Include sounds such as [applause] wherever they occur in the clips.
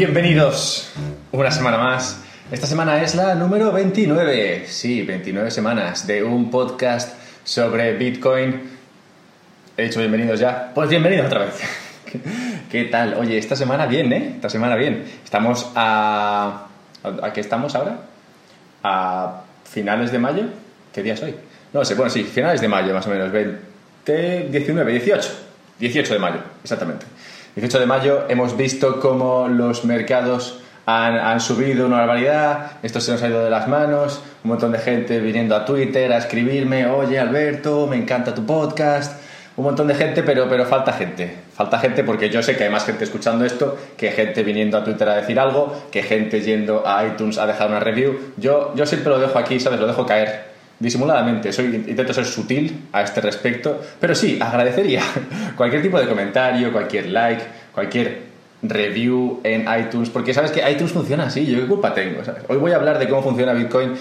Bienvenidos una semana más. Esta semana es la número 29. Sí, 29 semanas de un podcast sobre Bitcoin. He dicho bienvenidos ya. Pues bienvenidos otra vez. [laughs] ¿Qué tal? Oye, esta semana bien, ¿eh? Esta semana bien. Estamos a... ¿A qué estamos ahora? A finales de mayo. ¿Qué día es hoy? No sé, bueno, sí, finales de mayo más o menos. 20, 19, 18. 18 de mayo, exactamente. 18 de mayo hemos visto cómo los mercados han, han, subido una barbaridad, esto se nos ha ido de las manos, un montón de gente viniendo a Twitter a escribirme, oye Alberto, me encanta tu podcast, un montón de gente, pero, pero falta gente, falta gente porque yo sé que hay más gente escuchando esto, que gente viniendo a Twitter a decir algo, que gente yendo a iTunes a dejar una review, yo, yo siempre lo dejo aquí, ¿sabes? Lo dejo caer disimuladamente, soy, intento ser sutil a este respecto, pero sí, agradecería [laughs] cualquier tipo de comentario, cualquier like, cualquier review en iTunes, porque sabes que iTunes funciona así, yo qué culpa tengo. Hoy voy a hablar de cómo funciona Bitcoin.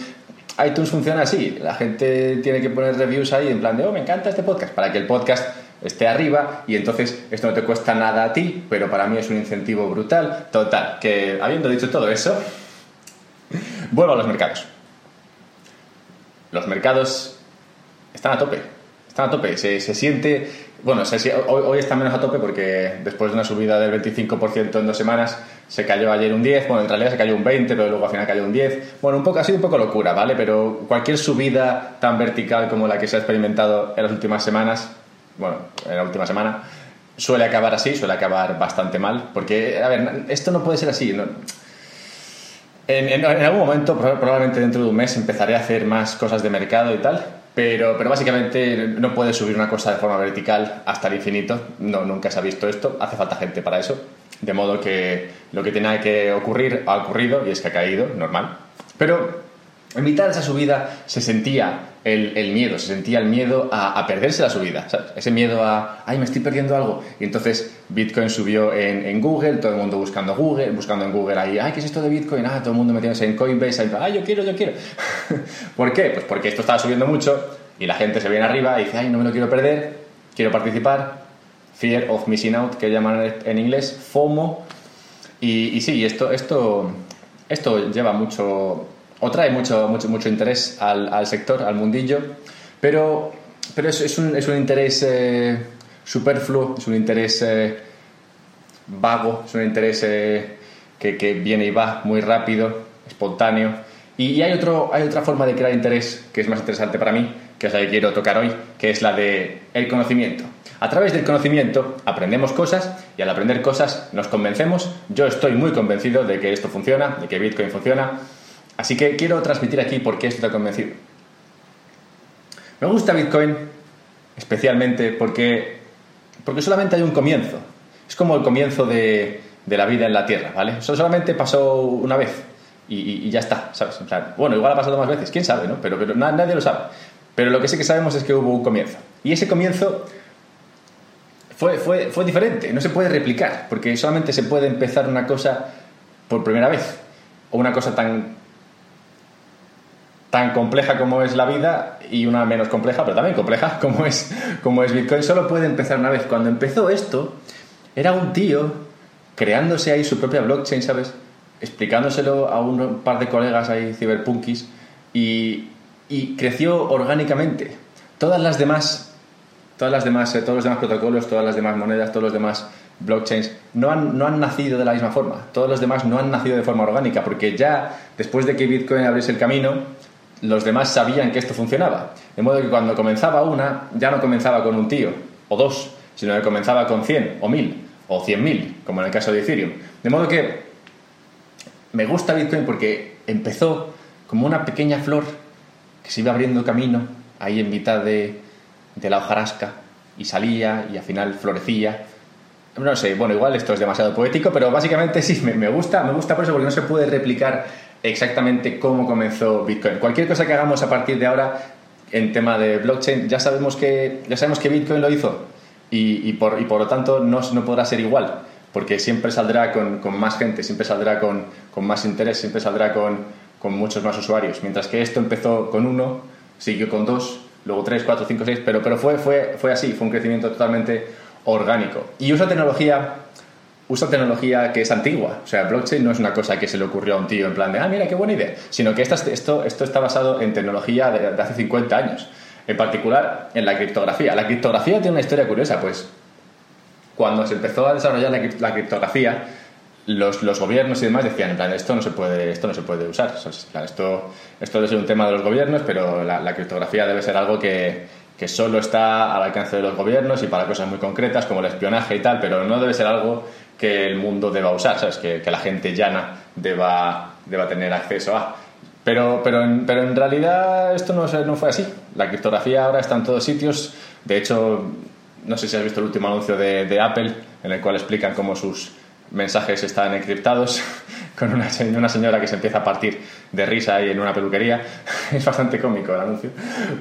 iTunes funciona así, la gente tiene que poner reviews ahí en plan de, oh, me encanta este podcast, para que el podcast esté arriba y entonces esto no te cuesta nada a ti, pero para mí es un incentivo brutal. Total, que habiendo dicho todo eso, [laughs] vuelvo a los mercados los mercados están a tope. Están a tope. Se, se siente. Bueno, se, hoy, hoy está menos a tope porque después de una subida del 25% en dos semanas se cayó ayer un 10. Bueno, en realidad se cayó un 20, pero luego al final cayó un 10. Bueno, un poco, ha sido un poco locura, ¿vale? Pero cualquier subida tan vertical como la que se ha experimentado en las últimas semanas, bueno, en la última semana, suele acabar así, suele acabar bastante mal. Porque, a ver, esto no puede ser así. En, algún momento, probablemente dentro de un mes, empezaré a hacer más cosas de mercado y tal, pero, pero básicamente no puedes subir una cosa de forma vertical hasta el infinito. No, nunca se ha visto esto, hace falta gente para eso. De modo que lo que tenía que ocurrir ha ocurrido y es que ha caído, normal. Pero en mitad de esa subida se sentía el, el miedo, se sentía el miedo a, a perderse la subida, ¿sabes? ese miedo a, ay, me estoy perdiendo algo. Y entonces Bitcoin subió en, en, Google, todo el mundo buscando Google, buscando en Google ahí, ay, ¿qué es esto de Bitcoin? Ah, todo el mundo metiéndose en Coinbase, ahí, ay, yo quiero, yo quiero. [laughs] ¿Por qué? Pues porque esto estaba subiendo mucho y la gente se viene arriba y dice, ay, no me lo quiero perder, quiero participar. Fear of missing out, que llaman en inglés, FOMO. Y, y sí, esto, esto, esto lleva mucho o trae mucho, mucho, mucho interés al, al sector, al mundillo, pero, pero es, es, un, es un interés eh, superfluo, es un interés eh, vago, es un interés eh, que, que, viene y va muy rápido, espontáneo. Y, y, hay, otro, hay otra forma de crear interés que es más interesante para mí, que es la que quiero tocar hoy, que es la de el conocimiento. A través del conocimiento aprendemos cosas y al aprender cosas nos convencemos. Yo estoy muy convencido de que esto funciona, de que Bitcoin funciona, Así que quiero transmitir aquí por qué estoy convencido. Me gusta Bitcoin especialmente porque, porque solamente hay un comienzo. Es como el comienzo de, la vida en la Tierra, ¿vale? Eso solamente pasó una vez y, ya está, ¿sabes? Bueno, igual ha pasado más veces, quién sabe, ¿no? Pero, pero nadie lo sabe. Pero lo que sí que sabemos es que hubo un comienzo. Y ese comienzo fue, fue, fue diferente, no se puede replicar, porque solamente se puede empezar una cosa por primera vez, o una cosa tan tan compleja como es la vida y una menos compleja, pero también compleja [laughs] como es, como es Bitcoin, solo puede empezar una vez. Cuando empezó esto, era un tío creándose ahí su propia blockchain, ¿sabes? Explicándoselo a un par de colegas ahí, ciberpunkis, y, y creció orgánicamente. Todas las demás, todas las demás, eh, todos los demás protocolos, todas las demás monedas, todos los demás blockchains no han, no han nacido de la misma forma. Todos los demás no han nacido de forma orgánica, porque ya después de que Bitcoin abriese el camino, los demás sabían que esto funcionaba. De modo que cuando comenzaba una, ya no comenzaba con un tío o dos, sino que comenzaba con 100 o 1000 o 100.000, como en el caso de Ethereum. De modo que me gusta Bitcoin porque empezó como una pequeña flor que se iba abriendo camino ahí en mitad de, de la hojarasca y salía y al final florecía. No sé, bueno, igual esto es demasiado poético, pero básicamente sí, me, me gusta, me gusta por eso porque no se puede replicar exactamente cómo comenzó Bitcoin. Cualquier cosa que hagamos a partir de ahora en tema de blockchain, ya sabemos que, ya sabemos que Bitcoin lo hizo y, y, por, y por, lo tanto no, no, podrá ser igual, porque siempre saldrá con, con más gente, siempre saldrá con, con, más interés, siempre saldrá con, con muchos más usuarios. Mientras que esto empezó con uno, siguió con dos, luego tres, cuatro, cinco, seis, pero, pero fue, fue, fue así, fue un crecimiento totalmente orgánico. Y usa tecnología usa tecnología que es antigua. O sea, blockchain no es una cosa que se le ocurrió a un tío en plan de, ah, mira, qué buena idea, sino que esto, esto, esto está basado en tecnología de, de hace 50 años. En particular, en la criptografía. La criptografía tiene una historia curiosa, pues cuando se empezó a desarrollar la, criptografía, los, los, gobiernos y demás decían, en plan, esto no se puede, esto no se puede usar. esto, esto debe ser un tema de los gobiernos, pero la, criptografía debe ser algo que, que, solo está al alcance de los gobiernos y para cosas muy concretas como el espionaje y tal, pero no debe ser algo que el mundo deba usar, ¿sabes? Que, que la gente llana deba, deba tener acceso a. Pero, pero, en, pero en realidad esto no, no fue así. La criptografía ahora está en todos sitios. De hecho, no sé si has visto el último anuncio de, Apple, en el cual explican cómo sus mensajes están encriptados, con una, una, señora que se empieza a partir de risa ahí en una peluquería. [laughs] Es bastante cómico el anuncio.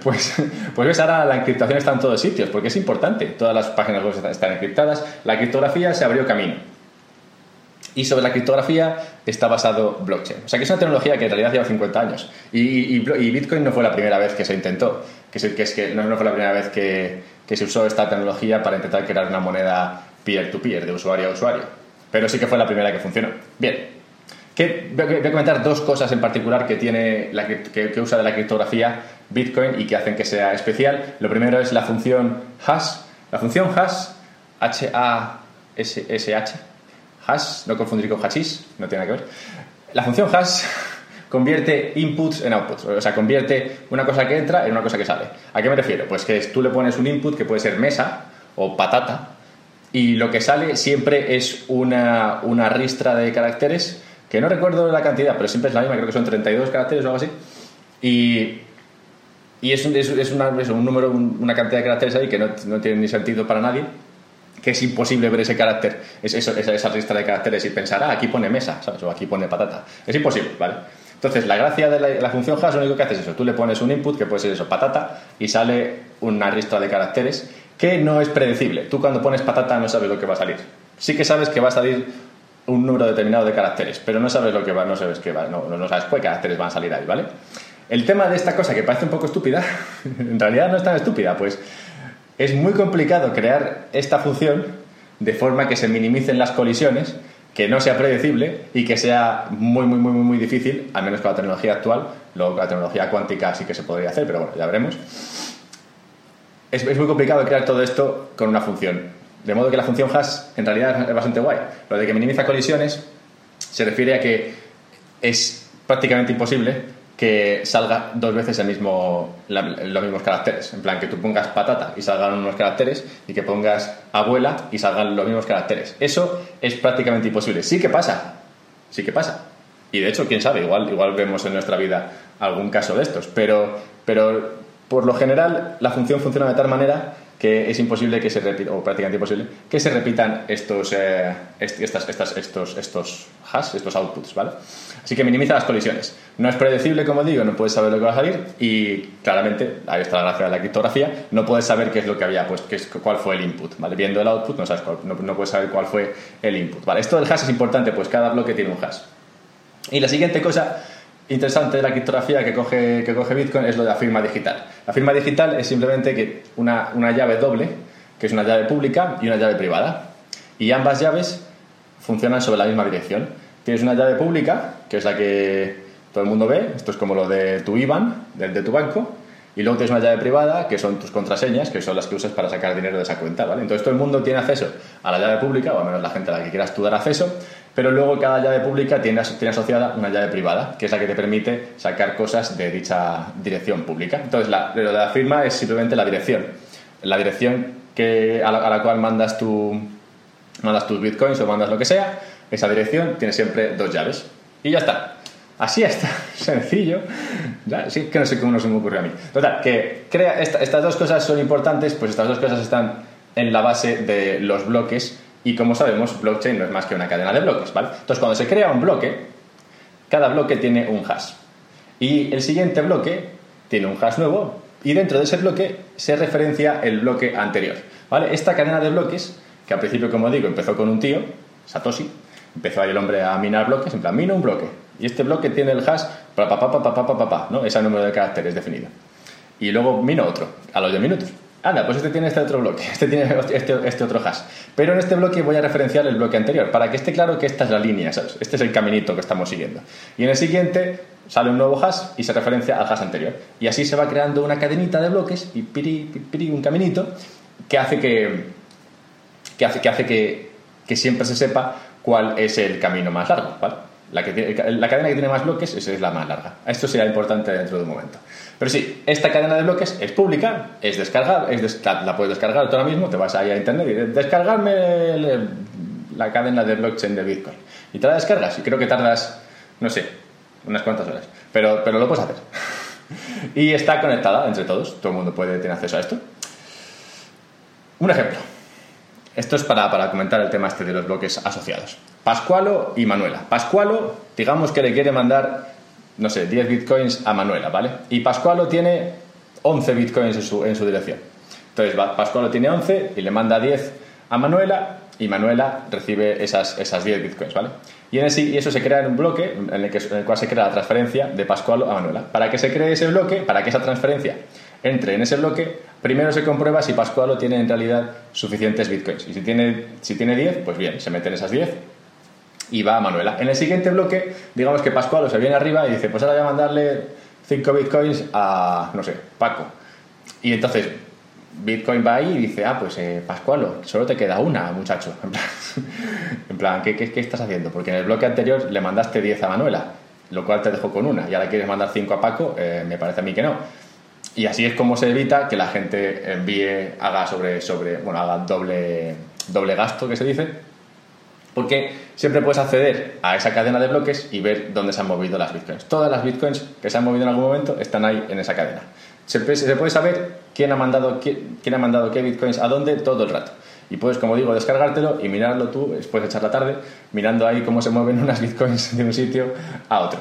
Pues, pues ves, ahora la encriptación está en todos sitios, porque es importante. Todas las páginas web están encriptadas. La criptografía se abrió camino. Y sobre la criptografía está basado blockchain. O sea que es una tecnología que en realidad lleva 50 años. Y, Bitcoin no fue la primera vez que se intentó. Que, que es que no, no fue la primera vez que, que se usó esta tecnología para intentar crear una moneda peer-to-peer, de usuario a usuario. Pero sí que fue la primera que funcionó. Bien, voy a comentar dos cosas en particular que, tiene la, que, usa de la criptografía Bitcoin y que hacen que sea especial. Lo primero es la función hash. La función hash, H-A-S-S-H, hash, no confundir con hashis, no tiene nada que ver. La función hash [laughs] convierte inputs en outputs, o sea, convierte una cosa que entra en una cosa que sale. ¿A qué me refiero? Pues que tú le pones un input que puede ser mesa o patata y lo que sale siempre es una, una ristra de caracteres que no recuerdo la cantidad, pero siempre es la misma, creo que son 32 caracteres o algo así. Y, y es, un, es, una, un número, una cantidad de caracteres ahí que no, no tiene ni sentido para nadie que es imposible ver ese carácter, es esa, esa, lista de caracteres y pensar, ah, aquí pone mesa, ¿sabes? O aquí pone patata. Es imposible, ¿vale? Entonces, la gracia de la, función hash lo único que hace es eso. Tú le pones un input, que puede ser eso, patata, y sale una lista de caracteres que no es predecible. Tú cuando pones patata no sabes lo que va a salir. Sí que sabes que va a salir un número determinado de caracteres, pero no sabes lo que va, no sabes qué va, no, sabes qué caracteres van a salir ahí, ¿vale? El tema de esta cosa que parece un poco estúpida, [laughs] en realidad no es tan estúpida, pues es muy complicado crear esta función de forma que se minimicen las colisiones que no sea predecible y que sea muy, muy, muy, muy difícil, al menos con la tecnología actual. Luego con la tecnología cuántica sí que se podría hacer, pero bueno, ya veremos. Es muy complicado crear todo esto con una función. De modo que la función hash en realidad es bastante guay. Lo de que minimiza colisiones se refiere a que es prácticamente imposible que salga dos veces el mismo, los mismos caracteres. En plan, que tú pongas patata y salgan unos caracteres y que pongas abuela y salgan los mismos caracteres. Eso es prácticamente imposible. Sí que pasa, sí que pasa. Y de hecho, quién sabe, igual, igual vemos en nuestra vida algún caso de estos. Pero, pero por lo general la función funciona de tal manera que es imposible que se repita, o prácticamente imposible, que se repitan estos, eh, estas, estas, estos, estos hash, estos outputs, ¿vale? Así que minimiza las colisiones. No es predecible, como digo, no puedes saber lo que va a salir y claramente, ahí está la gracia de la criptografía, no puedes saber qué es lo que había, pues qué es, cuál fue el input, ¿vale? Viendo el output no, sabes no, no, puedes saber cuál fue el input, ¿vale? Esto del hash es importante, pues cada bloque tiene un hash. Y la siguiente cosa interesante de la criptografía que coge, que coge Bitcoin es lo de la firma digital. La firma digital es simplemente que una, una llave doble, que es una llave pública y una llave privada. Y ambas llaves funcionan sobre la misma dirección. Tienes una llave pública, que es la que todo el mundo ve, esto es como lo de tu IBAN, del de tu banco, y luego tienes una llave privada, que son tus contraseñas, que son las que usas para sacar dinero de esa cuenta, ¿vale? Entonces todo el mundo tiene acceso a la llave pública, o al menos la gente a la que quieras tú dar acceso, pero luego cada llave pública tiene, asociada una llave privada, que es la que te permite sacar cosas de dicha dirección pública. Entonces, lo de la firma es simplemente la dirección. La dirección que, a, la, cual mandas, tu, mandas tus bitcoins o mandas lo que sea, esa dirección tiene siempre dos llaves. Y ya está. Así está, [laughs] sencillo. Ya, sí que no sé cómo no se me ocurre a mí. Total, que crea estas dos cosas son importantes, pues estas dos cosas están en la base de los bloques y como sabemos, blockchain no es más que una cadena de bloques, ¿vale? Entonces, cuando se crea un bloque, cada bloque tiene un hash. Y el siguiente bloque tiene un hash nuevo y dentro de ese bloque se referencia el bloque anterior, ¿vale? Esta cadena de bloques, que al principio, como digo, empezó con un tío, Satoshi, empezó ahí el hombre a minar bloques, en plan, mino un bloque. Y este bloque tiene el hash, pa, pa, pa, pa, pa, pa, pa, ¿no? Ese número de caracteres definido. Y luego mino otro, a los 10 minutos. Anda, pues este tiene este otro bloque, este tiene este, este, otro hash. Pero en este bloque voy a referenciar el bloque anterior, para que esté claro que esta es la línea, ¿sabes? Este es el caminito que estamos siguiendo. Y en el siguiente sale un nuevo hash y se referencia al hash anterior. Y así se va creando una cadenita de bloques y piri, piri, un caminito que hace que, que, hace, que, hace que, que siempre se sepa cuál es el camino más largo, ¿vale? La, que la cadena que tiene más bloques es la más larga. Esto será importante dentro de un momento. Pero sí, esta cadena de bloques es pública, es descargable, es la, puedes descargar ahora mismo, te vas ahí a internet y descargarme la cadena de blockchain de Bitcoin. Y te la descargas y creo que tardas, no sé, unas cuantas horas. Pero, pero lo puedes hacer. [laughs] y está conectada entre todos, todo el mundo puede tener acceso a esto. Un ejemplo. Esto es para, para comentar el tema este de los bloques asociados. Pascualo y Manuela. Pascualo, digamos que le quiere mandar, no sé, 10 bitcoins a Manuela, ¿vale? Y Pascualo tiene 11 bitcoins en su, en su dirección. Entonces, Pascualo tiene 11 y le manda 10 a Manuela y Manuela recibe esas, esas 10 bitcoins, ¿vale? Y, en y eso se crea en un bloque en el, que, en el cual se crea la transferencia de Pascualo a Manuela. Para que se cree ese bloque, para que esa transferencia entre en ese bloque, primero se comprueba si Pascualo tiene en realidad suficientes bitcoins. Y si tiene, si tiene 10, pues bien, se meten esas 10 y va a Manuela. En el siguiente bloque, digamos que Pascualo se viene arriba y dice, pues ahora voy a mandarle 5 bitcoins a, no sé, Paco. Y entonces Bitcoin va ahí y dice, ah, pues eh, Pascualo, solo te queda una, muchacho. [laughs] En plan, ¿qué, qué, estás haciendo? Porque en el bloque anterior le mandaste 10 a Manuela, lo cual te dejó con una, y ahora quieres mandar 5 a Paco, eh, me parece a mí que no. Y así es como se evita que la gente envíe, haga sobre, sobre bueno, haga doble, doble gasto, que se dice, porque siempre puedes acceder a esa cadena de bloques y ver dónde se han movido las bitcoins. Todas las bitcoins que se han movido en algún momento están ahí en esa cadena. Se, puede saber quién ha, mandado, quién, ha mandado qué bitcoins a dónde todo el rato. Y puedes, como digo, descargártelo y mirarlo tú después de echar la tarde, mirando ahí cómo se mueven [laughs] unas bitcoins de un sitio a otro.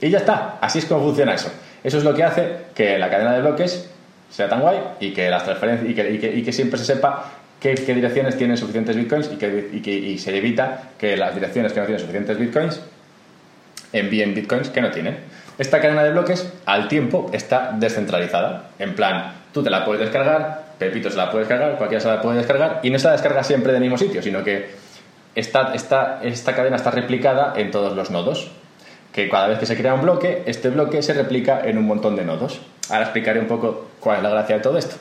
Y ya está, así es como funciona eso. Eso es lo que hace que la cadena de bloques sea tan guay y que las transferencias y que, siempre se sepa qué, direcciones tienen suficientes bitcoins y, que, se evita que las direcciones que no tienen suficientes bitcoins envíen bitcoins que no tienen. Esta cadena de bloques al tiempo está descentralizada. En plan, tú te la puedes descargar, Pepito se la puede descargar, cualquiera se la puede descargar y no se la descarga siempre del mismo sitio, sino que esta, esta cadena está replicada en todos los nodos. Que cada vez que se crea un bloque, este bloque se replica en un montón de nodos. Ahora explicaré un poco cuál es la gracia de todo esto.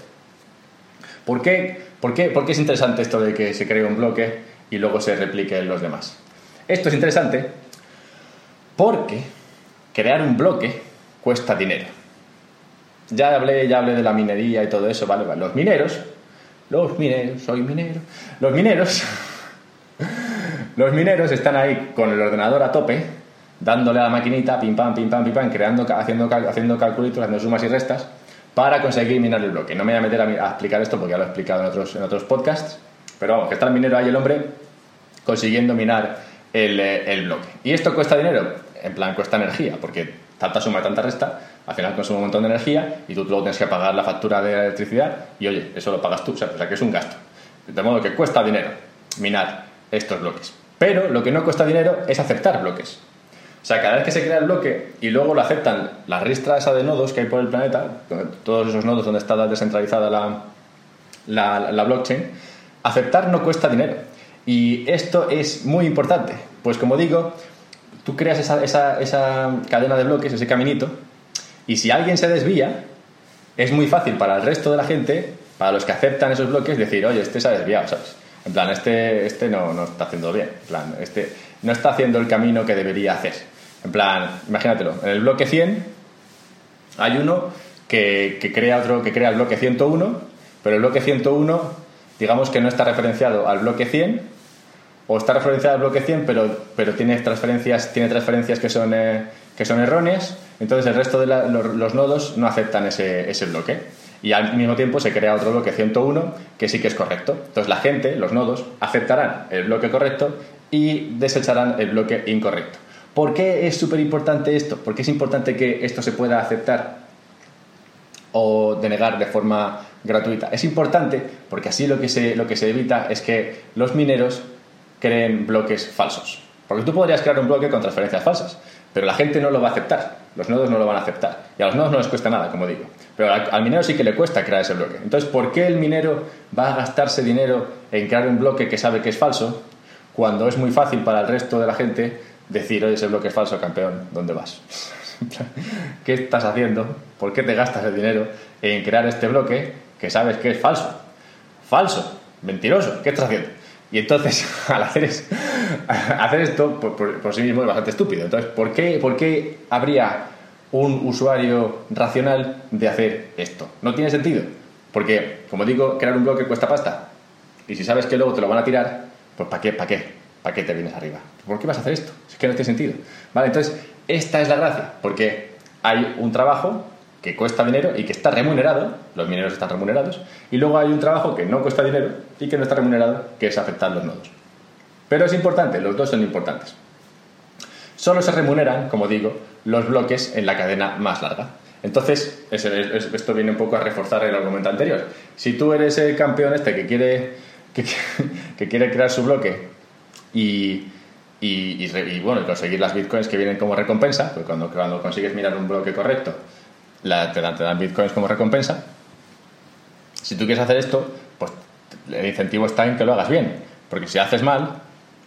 ¿Por qué, por, qué, ¿Por qué es interesante esto de que se cree un bloque y luego se replique en los demás? Esto es interesante porque crear un bloque cuesta dinero. Ya hablé, ya hablé de la minería y todo eso, ¿vale? Los mineros, los mineros, soy minero, los mineros, [laughs] los mineros están ahí con el ordenador a tope, dándole a la maquinita, pim pam, pim pam, pim pam, creando, haciendo, haciendo calculitos, haciendo sumas y restas, para conseguir minar el bloque. No me voy a meter a, explicar esto porque ya lo he explicado en otros, en otros podcasts, pero vamos, que está el minero ahí el hombre consiguiendo minar el, eh, el, bloque. ¿Y esto cuesta dinero? En plan, cuesta energía, porque tanta suma y tanta resta, al final consume un montón de energía y tú luego tienes que pagar la factura de electricidad y oye, eso lo pagas tú, o o sea que es un gasto. De modo que cuesta dinero minar estos bloques. Pero lo que no cuesta dinero es aceptar bloques. O sea, cada vez que se crea el bloque y luego lo aceptan la ristra esa de nodos que hay por el planeta, todos esos nodos donde está descentralizada la, la, blockchain, aceptar no cuesta dinero. Y esto es muy importante, pues como digo, tú creas esa, esa, esa cadena de bloques, ese caminito, y si alguien se desvía, es muy fácil para el resto de la gente, para los que aceptan esos bloques, decir, oye, este se ha desviado, ¿sabes? En plan, este, este no, no está haciendo bien, en plan, este no está haciendo el camino que debería hacer. En plan, imagínatelo, en el bloque 100 hay uno que, crea otro que crea el bloque 101, pero el bloque 101 digamos que no está referenciado al bloque 100 o está referenciado al bloque 100 pero, pero tiene transferencias tiene transferencias que son eh, erróneas entonces el resto de los, nodos no aceptan ese bloque. Y al mismo tiempo se crea otro bloque 101 que sí que es correcto. Entonces la gente los nodos aceptarán el bloque correcto y desecharán el bloque incorrecto ¿Por qué es súper importante esto? ¿Por qué es importante que esto se pueda aceptar o denegar de forma gratuita? Es importante porque así lo que se, lo que se evita es que los mineros creen bloques falsos. Porque tú podrías crear un bloque con transferencias falsas, pero la gente no lo va a aceptar. Los nodos no lo van a aceptar. Y a los nodos no les cuesta nada, como digo. Pero al, al, minero sí que le cuesta crear ese bloque. Entonces, ¿por qué el minero va a gastarse dinero en crear un bloque que sabe que es falso cuando es muy fácil para el resto de la gente decir, oye, ese bloque es falso, campeón, ¿dónde vas? [laughs] ¿Qué estás haciendo? ¿Por qué te gastas el dinero en crear este bloque que sabes que es falso? Falso, mentiroso, ¿qué estás haciendo? Y entonces, [laughs] al hacer, [laughs] esto, por, sí mismo es bastante estúpido. Entonces, ¿por qué, ¿por qué habría un usuario racional de hacer esto? No tiene sentido. Porque, como digo, crear un bloque cuesta pasta. Y si sabes que luego te lo van a tirar, pues ¿para qué? ¿Para qué? ¿Para qué te vienes arriba? ¿Por qué vas a hacer esto? Es que no tiene sentido. Vale, entonces, esta es la gracia, porque hay un trabajo que cuesta dinero y que está remunerado, los mineros están remunerados, y luego hay un trabajo que no cuesta dinero y que no está remunerado, que es afectar los nodos. Pero es importante, los dos son importantes. Solo se remuneran, como digo, los bloques en la cadena más larga. Entonces, esto viene un poco a reforzar el argumento anterior. Si tú eres el campeón este que quiere, que [laughs] quiere crear su bloque y, y, bueno, conseguir las bitcoins que vienen como recompensa, pues cuando, cuando consigues mirar un bloque correcto, te, dan, te dan bitcoins como recompensa. Si tú quieres hacer esto, pues el incentivo está en que lo hagas bien, porque si haces mal,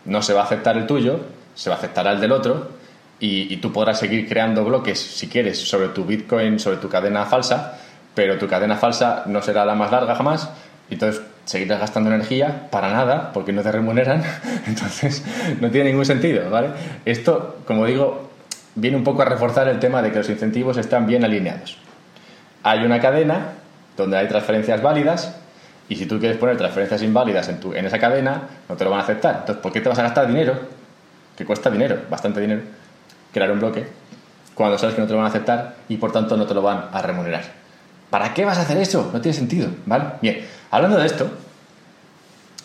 no se va a aceptar el tuyo, se va a aceptar el del otro, y, y, tú podrás seguir creando bloques si quieres sobre tu Bitcoin, sobre tu cadena falsa, pero tu cadena falsa no será la más larga jamás, entonces seguirás gastando energía para nada porque no te remuneran, [laughs] entonces no tiene ningún sentido, ¿vale? Esto, como digo, viene un poco a reforzar el tema de que los incentivos están bien alineados. Hay una cadena donde hay transferencias válidas y si tú quieres poner transferencias inválidas en, tu, en esa cadena, no te lo van a aceptar. Entonces, ¿por qué te vas a gastar dinero? Que cuesta dinero, bastante dinero, crear un bloque, cuando sabes que no te lo van a aceptar y por tanto no te lo van a remunerar. ¿Para qué vas a hacer eso? No tiene sentido, ¿vale? Bien, Hablando de esto,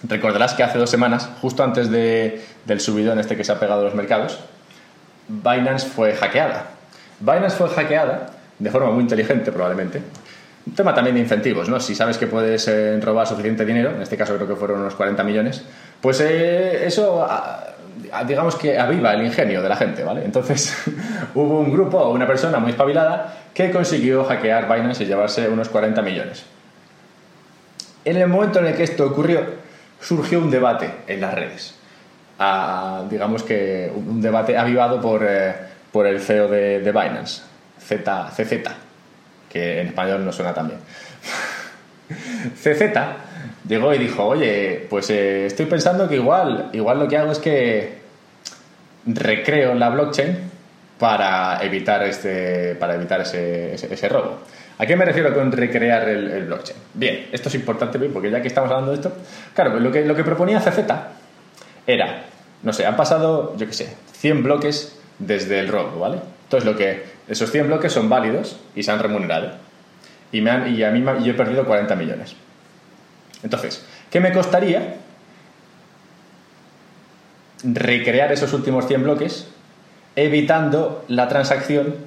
recordarás que hace dos semanas, justo antes de, del subidón este que se ha pegado a los mercados, Binance fue hackeada. Binance fue hackeada de forma muy inteligente, probablemente. Un tema también de incentivos, ¿no? Si sabes que puedes eh, robar suficiente dinero, en este caso creo que fueron unos 40 millones, pues eh, eso, digamos que aviva el ingenio de la gente, ¿vale? Entonces [laughs] hubo un grupo o una persona muy espabilada que consiguió hackear Binance y llevarse unos 40 millones. En el momento en el que esto ocurrió, surgió un debate en las redes. digamos que un debate avivado por, eh, por el CEO de, Binance, Z, CZ, que en español no suena tan bien. [laughs] CZ llegó y dijo, oye, pues eh, estoy pensando que igual, igual lo que hago es que recreo la blockchain para evitar, este, para evitar ese, ese robo. ¿A qué me refiero con recrear el, blockchain? Bien, esto es importante porque ya que estamos hablando de esto, claro, lo que, lo que proponía CZ era, no sé, han pasado, yo qué sé, 100 bloques desde el robo, ¿vale? Entonces, lo que, esos 100 bloques son válidos y se han remunerado. Y, me han, y a mí yo he perdido 40 millones. Entonces, ¿qué me costaría recrear esos últimos 100 bloques evitando la transacción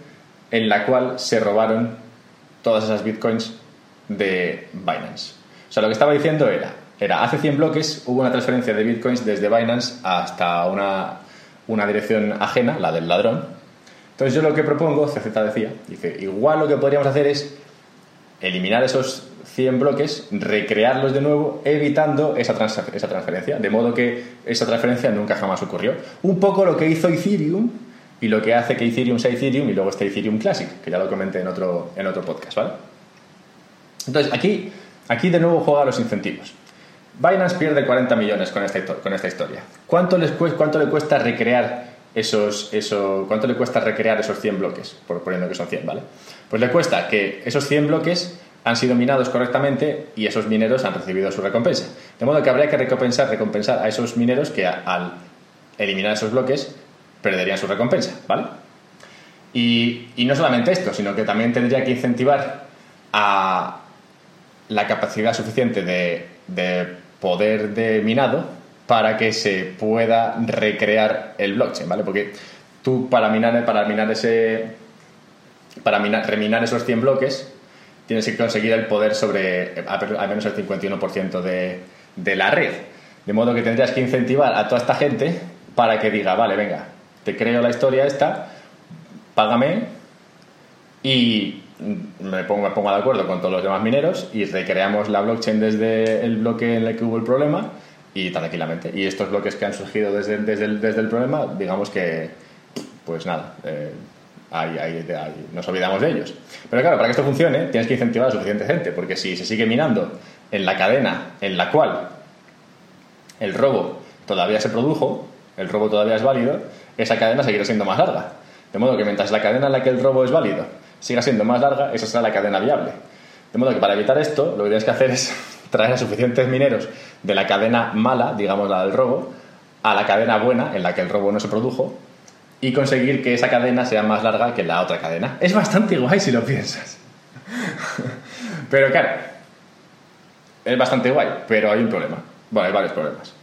en la cual se robaron todas esas bitcoins de Binance. O sea, lo que estaba diciendo era, era hace 100 bloques hubo una transferencia de bitcoins desde Binance hasta una, una dirección ajena, la del ladrón. Entonces yo lo que propongo, CZ decía, dice, igual lo que podríamos hacer es eliminar esos 100 bloques, recrearlos de nuevo, evitando esa, esa transferencia, de modo que esa transferencia nunca jamás ocurrió. Un poco lo que hizo Ethereum y lo que hace que Ethereum sea Ethereum y luego está Ethereum Classic, que ya lo comenté en otro, en otro podcast, ¿vale? Entonces, aquí, aquí de nuevo juega los incentivos. Binance pierde 40 millones con esta, con esta historia. ¿Cuánto, les, ¿Cuánto le cuesta recrear esos, eso, cuánto le cuesta recrear esos 100 bloques? Por, poniendo que son 100, ¿vale? Pues le cuesta que esos 100 bloques han sido minados correctamente y esos mineros han recibido su recompensa. De modo que habría que recompensar, recompensar a esos mineros que al eliminar esos bloques perderían su recompensa, ¿vale? Y, no solamente esto, sino que también tendría que incentivar a la capacidad suficiente de, poder de minado para que se pueda recrear el blockchain, ¿vale? Porque tú para minar, para minar ese. para reminar esos 100 bloques, tienes que conseguir el poder sobre al menos el 51% de, de la red. De modo que tendrías que incentivar a toda esta gente para que diga, vale, venga, te creo la historia esta, págame y me pongo, me pongo de acuerdo con todos los demás mineros y recreamos la blockchain desde el bloque en el que hubo el problema y tranquilamente. Y estos bloques que han surgido desde, desde, el, desde el problema, digamos que, pues nada, eh, nos olvidamos de ellos. Pero claro, para que esto funcione, tienes que incentivar a suficiente gente, porque si se sigue minando en la cadena en la cual el robo todavía se produjo, el robo todavía es válido, esa cadena seguirá siendo más larga. De modo que mientras la cadena en la que el robo es válido siga siendo más larga, esa será la cadena viable. De modo que para evitar esto, lo que tienes que hacer es [laughs] traer a suficientes mineros de la cadena mala, digamos la del robo, a la cadena buena, en la que el robo no se produjo, y conseguir que esa cadena sea más larga que la otra cadena. Es bastante guay si lo piensas. [laughs] pero claro, es bastante guay, pero hay un problema. Bueno, hay varios problemas.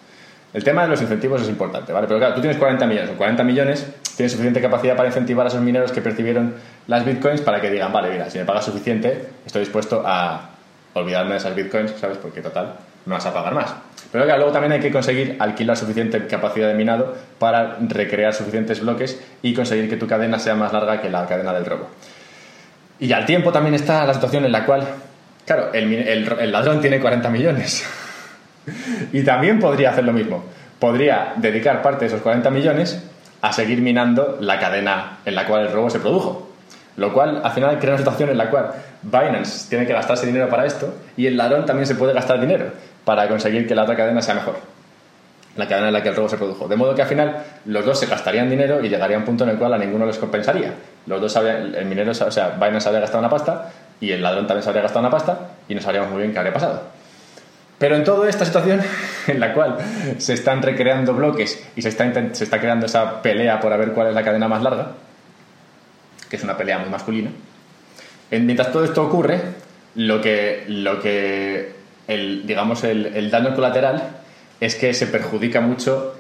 El tema de los incentivos es importante, ¿vale? Pero claro, tú tienes 40 millones, o 40 millones tienes suficiente capacidad para incentivar a esos mineros que percibieron las bitcoins para que digan, vale, mira, si me pagas suficiente, estoy dispuesto a olvidarme de esas bitcoins, ¿sabes? Porque total, me vas a pagar más. Pero claro, luego también hay que conseguir alquilar suficiente capacidad de minado para recrear suficientes bloques y conseguir que tu cadena sea más larga que la cadena del robo. Y al tiempo también está la situación en la cual, claro, el, el ladrón tiene 40 millones. [laughs] y también podría hacer lo mismo. Podría dedicar parte de esos 40 millones a seguir minando la cadena en la cual el robo se produjo. Lo cual al final crea una situación en la cual Binance tiene que gastarse dinero para esto y el ladrón también se puede gastar dinero para conseguir que la otra cadena sea mejor. La cadena en la que el robo se produjo. De modo que al final los dos se gastarían dinero y llegaría a un punto en el cual a ninguno les compensaría. Los dos el minero, o sea, Binance habría gastado una pasta y el ladrón también se habría gastado una pasta y no sabríamos muy bien qué habría pasado. Pero en toda esta situación [laughs] en la cual se están recreando bloques y se está, se está creando esa pelea por ver cuál es la cadena más larga, que es una pelea muy masculina, mientras todo esto ocurre, lo que, lo que el, digamos, el, daño colateral es que se perjudica mucho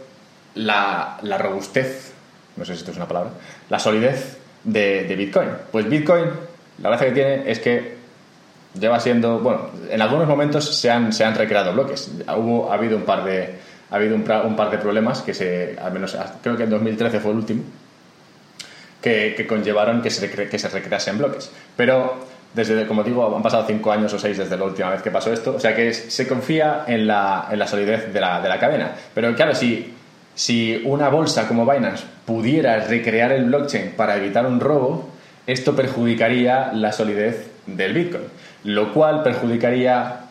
la, robustez, no sé si esto es una palabra, la solidez de, de Bitcoin. Pues Bitcoin, la gracia que tiene es que lleva siendo, bueno, en algunos momentos se han, se han recreado bloques. Hubo, ha habido un par de, ha habido un, par de problemas que se, al menos creo que en 2013 fue el último, que, que conllevaron que se, que se recreasen bloques. Pero desde, como digo, han pasado cinco años o seis desde la última vez que pasó esto, o sea que se confía en la, en la solidez de la, de la, cadena. Pero claro, si, si una bolsa como Binance pudiera recrear el blockchain para evitar un robo, esto perjudicaría la solidez del Bitcoin lo cual perjudicaría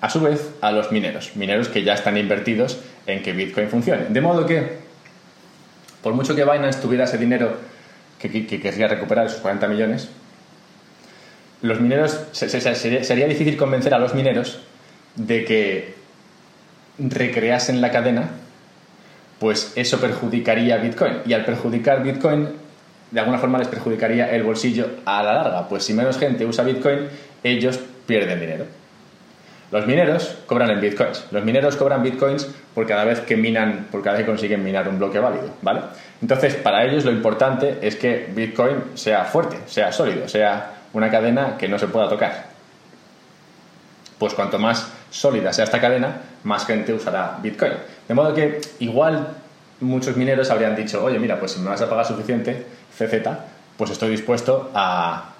a su vez a los mineros, mineros que ya están invertidos en que Bitcoin funcione. De modo que, por mucho que Binance tuviera ese dinero que, querría recuperar, esos 40 millones, los mineros, sería difícil convencer a los mineros de que recreasen la cadena, pues eso perjudicaría a Bitcoin. Y al perjudicar Bitcoin, de alguna forma les perjudicaría el bolsillo a la larga. Pues si menos gente usa Bitcoin, ellos pierden dinero. Los mineros cobran en bitcoins. Los mineros cobran bitcoins por cada vez que minan, por cada vez que consiguen minar un bloque válido, ¿vale? Entonces, para ellos lo importante es que Bitcoin sea fuerte, sea sólido, sea una cadena que no se pueda tocar. Pues cuanto más sólida sea esta cadena, más gente usará Bitcoin. De modo que igual muchos mineros habrían dicho, oye, mira, pues si me vas a pagar suficiente, CZ, pues estoy dispuesto a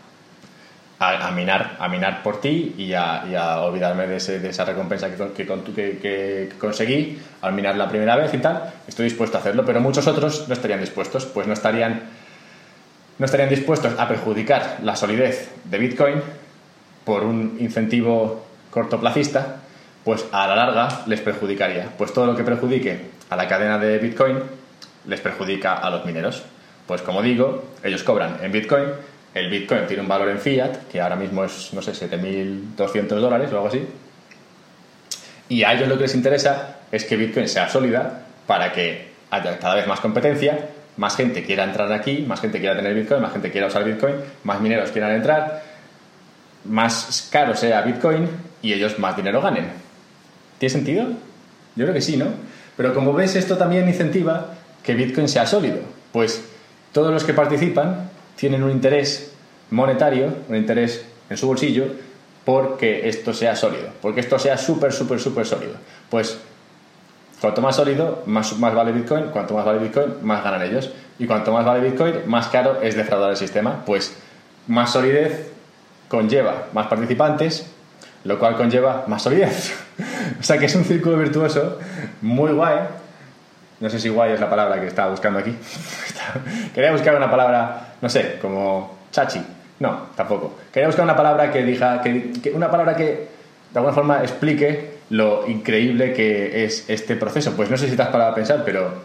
a, minar, a minar por ti y a, olvidarme de, esa recompensa que, que, conseguí al minar la primera vez y tal. Estoy dispuesto a hacerlo, pero muchos otros no estarían dispuestos, pues no estarían, no estarían dispuestos a perjudicar la solidez de Bitcoin por un incentivo cortoplacista, pues a la larga les perjudicaría. Pues todo lo que perjudique a la cadena de Bitcoin les perjudica a los mineros. Pues como digo, ellos cobran en Bitcoin el Bitcoin tiene un valor en fiat, que ahora mismo es, no sé, 7.200 dólares o algo así. Y a ellos lo que les interesa es que Bitcoin sea sólida para que haya cada vez más competencia, más gente quiera entrar aquí, más gente quiera tener Bitcoin, más gente quiera usar Bitcoin, más mineros quieran entrar, más caro sea Bitcoin y ellos más dinero ganen. ¿Tiene sentido? Yo creo que sí, ¿no? Pero como ves, esto también incentiva que Bitcoin sea sólido. Pues todos los que participan tienen un interés monetario, un interés en su bolsillo, porque esto sea sólido, porque esto sea súper, súper, súper sólido. Pues cuanto más sólido, más, más vale Bitcoin, cuanto más vale Bitcoin, más ganan ellos. Y cuanto más vale Bitcoin, más caro es defraudar el sistema, pues más solidez conlleva más participantes, lo cual conlleva más solidez. [laughs] o sea que es un círculo virtuoso muy guay. No sé si guay es la palabra que estaba buscando aquí. [laughs] Quería buscar una palabra, no sé, como chachi. No, tampoco. Quería buscar una palabra que diga, que, una palabra que de alguna forma explique lo increíble que es este proceso. Pues no sé si te has parado a pensar, pero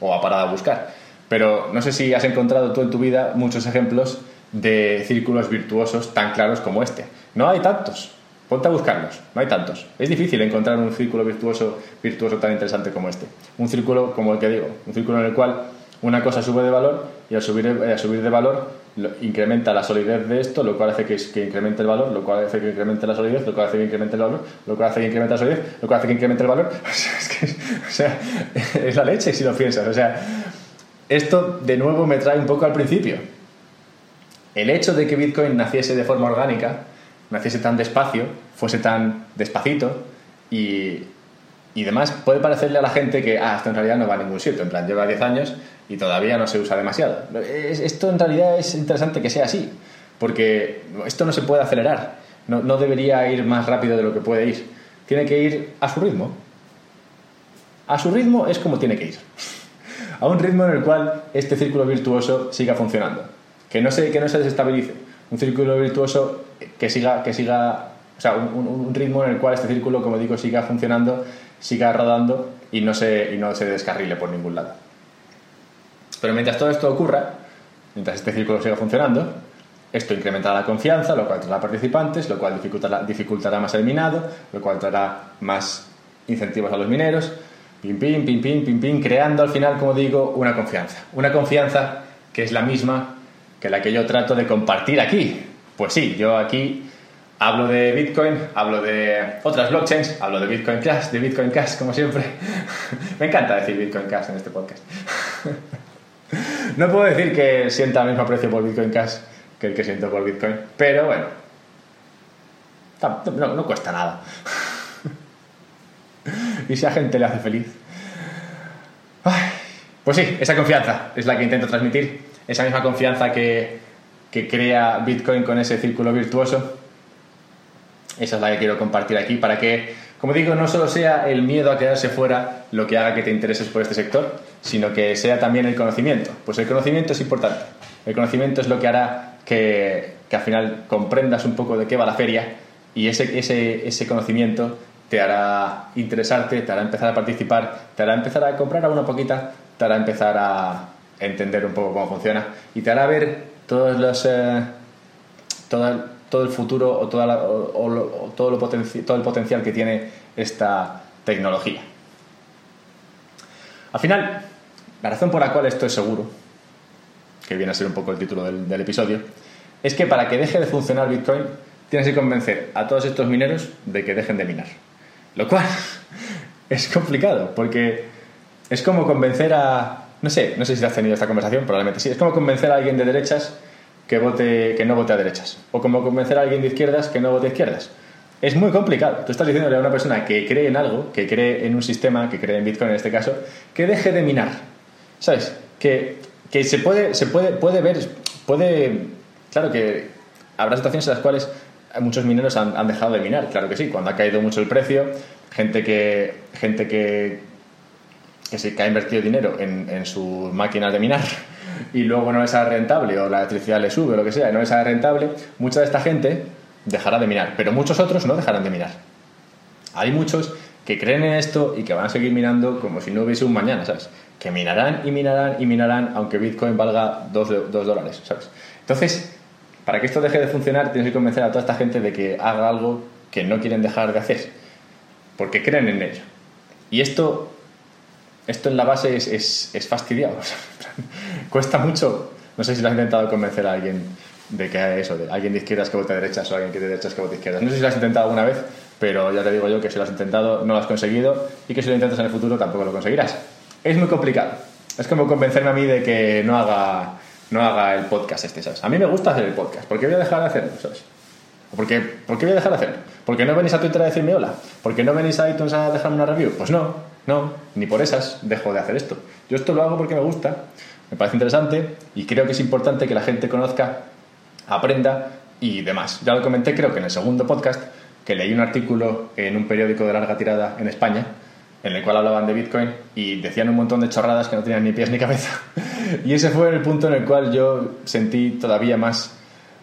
o ha parado a buscar. Pero no sé si has encontrado tú en tu vida muchos ejemplos de círculos virtuosos tan claros como este. No hay tantos. Ponte a buscarlos, no hay tantos. Es difícil encontrar un círculo virtuoso, virtuoso tan interesante como este. Un círculo, como el que digo, un círculo en el cual una cosa sube de valor y al subir, eh, subir de valor incrementa la solidez de esto, lo cual hace que, que, incremente el valor, lo cual hace que incremente la solidez, lo cual hace que incremente el valor, lo cual hace que incremente la solidez, lo cual hace que incremente el valor. [laughs] es, que, o sea, es la leche si lo piensas. O sea, esto de nuevo me trae un poco al principio. El hecho de que Bitcoin naciese de forma orgánica, naciese tan despacio, fuese tan despacito y, y demás, puede parecerle a la gente que ah, esto en realidad no va a ningún sitio, en plan, lleva 10 años y todavía no se usa demasiado. Esto en realidad es interesante que sea así, porque esto no se puede acelerar, no, no debería ir más rápido de lo que puede ir, tiene que ir a su ritmo. A su ritmo es como tiene que ir [laughs] a un ritmo en el cual este círculo virtuoso siga funcionando. Que no se, que no se desestabilice. Un círculo virtuoso que siga, que siga o sea, un, ritmo en el cual este círculo, como digo, siga funcionando, siga rodando y no se, y no se descarrile por ningún lado. Pero mientras todo esto ocurra, mientras este círculo siga funcionando, esto incrementará la confianza, lo cual traerá participantes, lo cual dificultará, dificultará más el minado, lo cual traerá más incentivos a los mineros, pim, pim, pim, pim, pim, pim, creando al final, como digo, una confianza. Una confianza que es la misma que la que yo trato de compartir aquí. Pues sí, yo aquí hablo de Bitcoin, hablo de otras blockchains, hablo de Bitcoin Cash, de Bitcoin Cash, como siempre. [laughs] Me encanta decir Bitcoin Cash en este podcast. [laughs] no puedo decir que sienta el mismo precio por Bitcoin Cash que el que siento por Bitcoin, pero bueno, no, no cuesta nada [laughs] y si a gente le hace feliz. pues sí, esa confianza es la que intento transmitir, esa misma confianza que, que crea Bitcoin con ese círculo virtuoso. Esa es la que quiero compartir aquí para que, como digo, no solo sea el miedo a quedarse fuera lo que haga que te intereses por este sector, sino que sea también el conocimiento. Pues el conocimiento es importante. El conocimiento es lo que hará que, que al final comprendas un poco de qué va la feria y ese, ese, ese conocimiento te hará interesarte, te hará empezar a participar, te hará empezar a comprar a una poquita, te hará empezar a entender un poco cómo funciona y te hará ver todos los, eh, todo, el futuro o, toda todo, lo todo el potencial que tiene esta tecnología. Al final, la razón por la cual esto es seguro, que viene a ser un poco el título del, del episodio, es que para que deje de funcionar Bitcoin tienes que convencer a todos estos mineros de que dejen de minar. Lo cual [laughs] es complicado, porque es como convencer a... No sé, no sé si has tenido esta conversación, probablemente sí. Es como convencer a alguien de derechas que, vote, que no vote a derechas. O como convencer a alguien de izquierdas que no vote a izquierdas. Es muy complicado. Tú estás diciéndole a una persona que cree en algo, que cree en un sistema, que cree en Bitcoin en este caso, que deje de minar. ¿Sabes? Que, que se, puede, se puede, puede ver, puede... Claro que habrá situaciones en las cuales muchos mineros han, dejado de minar, claro que sí, cuando ha caído mucho el precio, gente que, gente que, que, se, ha invertido dinero en, en sus máquinas de minar y luego no es rentable o la electricidad le sube o lo que sea, no es rentable, mucha de esta gente dejará de minar, pero muchos otros no dejarán de minar. Hay muchos que creen en esto y que van a seguir minando como si no hubiese un mañana, ¿sabes? Que minarán y minarán y minarán aunque Bitcoin valga 2 dólares, ¿sabes? Entonces, para que esto deje de funcionar, tienes que convencer a toda esta gente de que haga algo que no quieren dejar de hacer, porque creen en ello. Y esto, esto en la base es, es, fastidiado. [laughs] Cuesta mucho. No sé si lo has intentado convencer a alguien de que eso, de alguien de izquierdas que vote a derechas o alguien que de derechas que vote a izquierdas. No sé si lo has intentado alguna vez, pero ya te digo yo que si lo has intentado no lo has conseguido y que si lo intentas en el futuro tampoco lo conseguirás. Es muy complicado. Es como convencerme a mí de que no haga no haga el podcast este, ¿sabes? A mí me gusta hacer el podcast. ¿Por qué voy a dejar de hacerlo, ¿sabes? ¿Por qué, ¿Por qué voy a dejar de hacerlo? ¿Por qué no venís a Twitter a decirme hola? ¿Por qué no venís a iTunes a dejarme una review? Pues no, no, ni por esas dejo de hacer esto. Yo esto lo hago porque me gusta, me parece interesante y creo que es importante que la gente conozca aprenda y demás. Ya lo comenté creo que en el segundo podcast, que leí un artículo en un periódico de larga tirada en España, en el cual hablaban de Bitcoin y decían un montón de chorradas que no tenían ni pies ni cabeza. [laughs] y ese fue el punto en el cual yo sentí todavía más,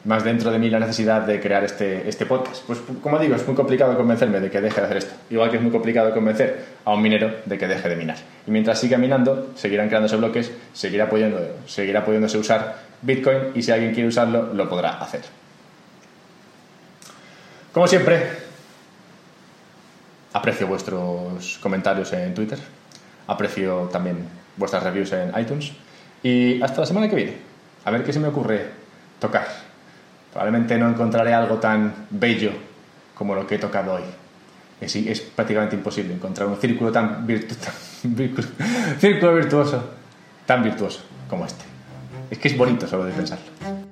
más dentro de mí la necesidad de crear este, este podcast. Pues como digo, es muy complicado convencerme de que deje de hacer esto. Igual que es muy complicado convencer a un minero de que deje de minar. Y mientras siga minando, seguirán creándose bloques, seguirá, apoyando, seguirá pudiéndose usar Bitcoin y si alguien quiere usarlo, lo podrá hacer. Como siempre, aprecio vuestros comentarios en Twitter, aprecio también vuestras reviews en iTunes y hasta la semana que viene. A ver qué se me ocurre tocar. Probablemente no encontraré algo tan bello como lo que he tocado hoy. Es, es prácticamente imposible encontrar un círculo tan, [laughs] círculo virtuoso, tan virtuoso como este. Es que es bonito solo de pensarlo.